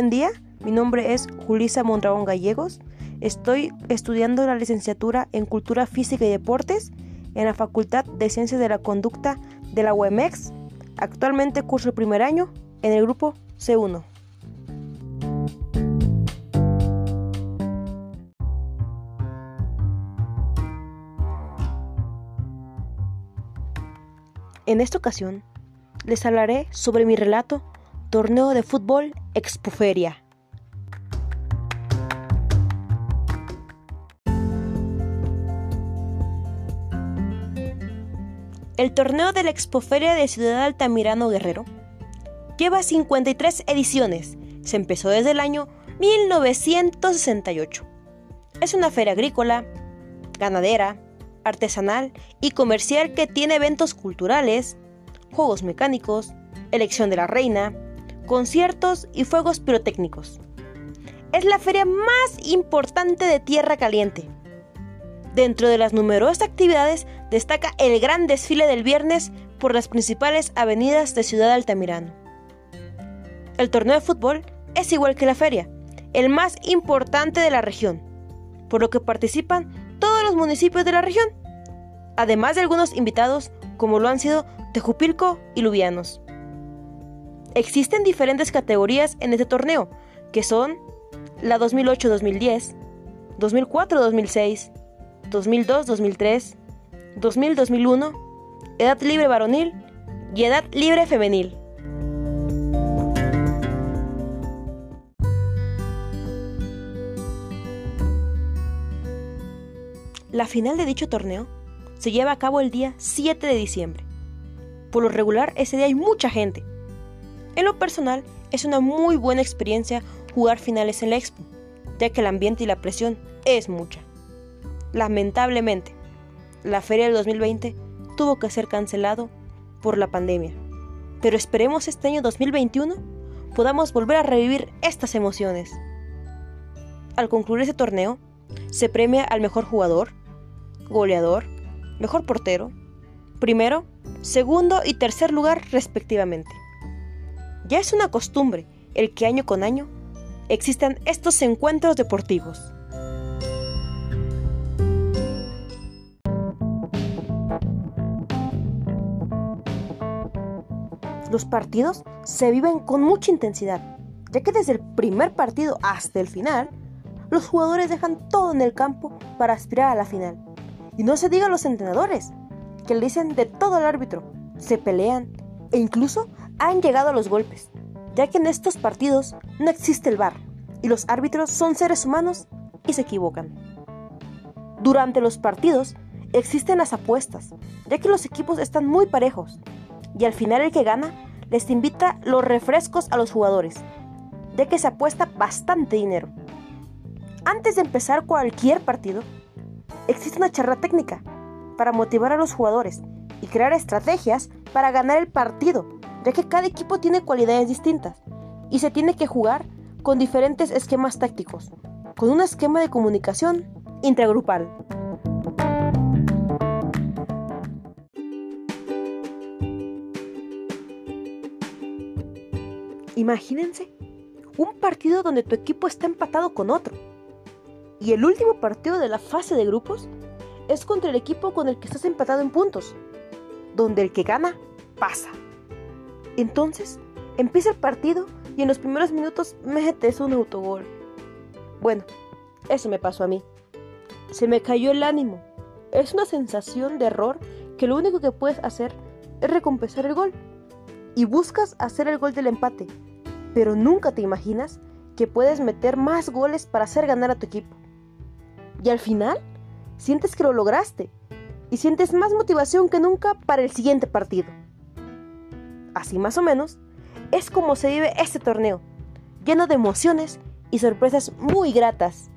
Buen día, mi nombre es Julisa Mondragón Gallegos. Estoy estudiando la licenciatura en Cultura Física y Deportes en la Facultad de Ciencias de la Conducta de la UEMEX. Actualmente curso el primer año en el grupo C1. En esta ocasión les hablaré sobre mi relato Torneo de Fútbol Expoferia. El torneo de la Expoferia de Ciudad Altamirano Guerrero lleva 53 ediciones. Se empezó desde el año 1968. Es una feria agrícola, ganadera, artesanal y comercial que tiene eventos culturales, juegos mecánicos, elección de la reina, conciertos y fuegos pirotécnicos. Es la feria más importante de Tierra Caliente. Dentro de las numerosas actividades destaca el gran desfile del viernes por las principales avenidas de Ciudad Altamirano. El torneo de fútbol es igual que la feria, el más importante de la región, por lo que participan todos los municipios de la región, además de algunos invitados como lo han sido Tejupilco y Lubianos. Existen diferentes categorías en este torneo, que son la 2008-2010, 2004-2006, 2002-2003, 2000-2001, edad libre varonil y edad libre femenil. La final de dicho torneo se lleva a cabo el día 7 de diciembre. Por lo regular, ese día hay mucha gente, en lo personal, es una muy buena experiencia jugar finales en la expo, ya que el ambiente y la presión es mucha. Lamentablemente, la feria del 2020 tuvo que ser cancelado por la pandemia, pero esperemos este año 2021 podamos volver a revivir estas emociones. Al concluir ese torneo, se premia al mejor jugador, goleador, mejor portero, primero, segundo y tercer lugar respectivamente. Ya es una costumbre el que año con año existan estos encuentros deportivos. Los partidos se viven con mucha intensidad, ya que desde el primer partido hasta el final, los jugadores dejan todo en el campo para aspirar a la final. Y no se diga los entrenadores, que le dicen de todo al árbitro, se pelean e incluso han llegado a los golpes, ya que en estos partidos no existe el VAR y los árbitros son seres humanos y se equivocan. Durante los partidos existen las apuestas, ya que los equipos están muy parejos y al final el que gana les invita los refrescos a los jugadores, ya que se apuesta bastante dinero. Antes de empezar cualquier partido, existe una charla técnica para motivar a los jugadores y crear estrategias para ganar el partido ya que cada equipo tiene cualidades distintas y se tiene que jugar con diferentes esquemas tácticos, con un esquema de comunicación intragrupal. Imagínense un partido donde tu equipo está empatado con otro. Y el último partido de la fase de grupos es contra el equipo con el que estás empatado en puntos, donde el que gana pasa. Entonces, empieza el partido y en los primeros minutos metes un autogol. Bueno, eso me pasó a mí. Se me cayó el ánimo. Es una sensación de error que lo único que puedes hacer es recompensar el gol. Y buscas hacer el gol del empate, pero nunca te imaginas que puedes meter más goles para hacer ganar a tu equipo. Y al final, sientes que lo lograste y sientes más motivación que nunca para el siguiente partido. Así más o menos, es como se vive este torneo, lleno de emociones y sorpresas muy gratas.